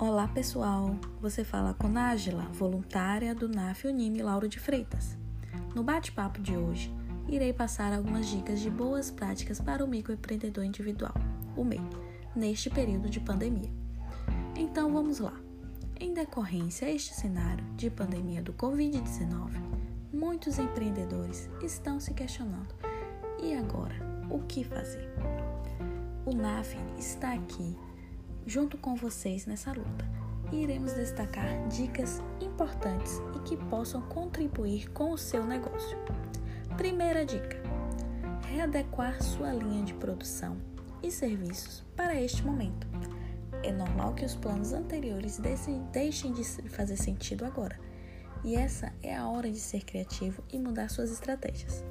Olá pessoal, você fala com Nájila, voluntária do NAF Unime Lauro de Freitas. No bate-papo de hoje, irei passar algumas dicas de boas práticas para o microempreendedor individual, o MEI, neste período de pandemia. Então vamos lá. Em decorrência a este cenário de pandemia do Covid-19, muitos empreendedores estão se questionando: e agora? O que fazer? O NAF está aqui junto com vocês nessa luta. E iremos destacar dicas importantes e que possam contribuir com o seu negócio. Primeira dica: readequar sua linha de produção e serviços para este momento. É normal que os planos anteriores deixem de fazer sentido agora, e essa é a hora de ser criativo e mudar suas estratégias.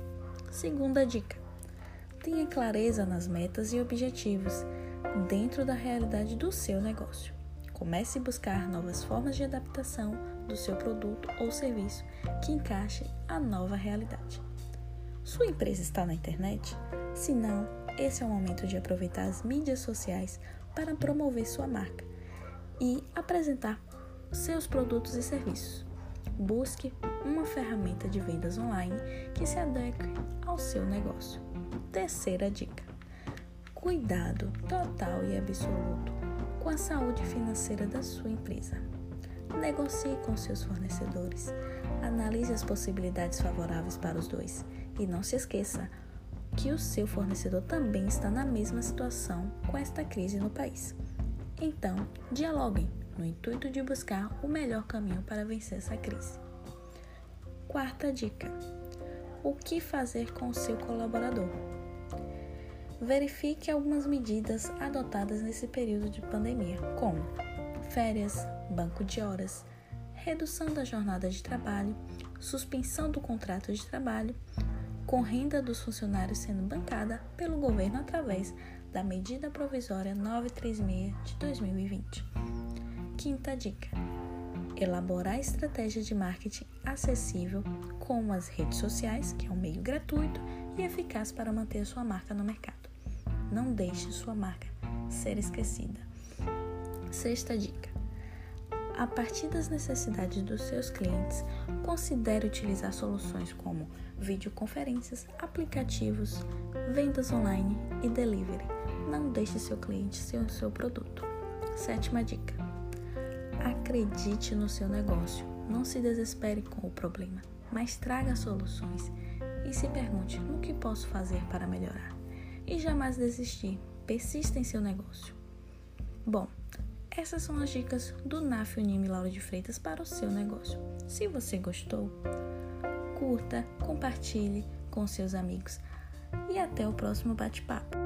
Segunda dica: tenha clareza nas metas e objetivos dentro da realidade do seu negócio. Comece a buscar novas formas de adaptação do seu produto ou serviço que encaixe a nova realidade. Sua empresa está na internet? Se não, esse é o momento de aproveitar as mídias sociais para promover sua marca e apresentar seus produtos e serviços. Busque uma ferramenta de vendas online que se adeque ao seu negócio. Terceira dica: cuidado total e absoluto com a saúde financeira da sua empresa. Negocie com seus fornecedores, analise as possibilidades favoráveis para os dois e não se esqueça que o seu fornecedor também está na mesma situação com esta crise no país. Então, dialoguem no intuito de buscar o melhor caminho para vencer essa crise. Quarta dica: o que fazer com o seu colaborador? Verifique algumas medidas adotadas nesse período de pandemia, como férias, banco de horas, redução da jornada de trabalho, suspensão do contrato de trabalho, com renda dos funcionários sendo bancada pelo governo através da medida provisória 936 de 2020. Quinta dica: elaborar estratégias de marketing acessível como as redes sociais, que é um meio gratuito e eficaz para manter sua marca no mercado. Não deixe sua marca ser esquecida. Sexta dica: a partir das necessidades dos seus clientes, considere utilizar soluções como videoconferências, aplicativos, vendas online e delivery. Não deixe seu cliente ser o seu produto. Sétima dica: acredite no seu negócio. Não se desespere com o problema, mas traga soluções e se pergunte no que posso fazer para melhorar e jamais desistir. Persista em seu negócio. Bom, essas são as dicas do NAF Unime Laura de Freitas para o seu negócio. Se você gostou, curta, compartilhe com seus amigos e até o próximo bate-papo.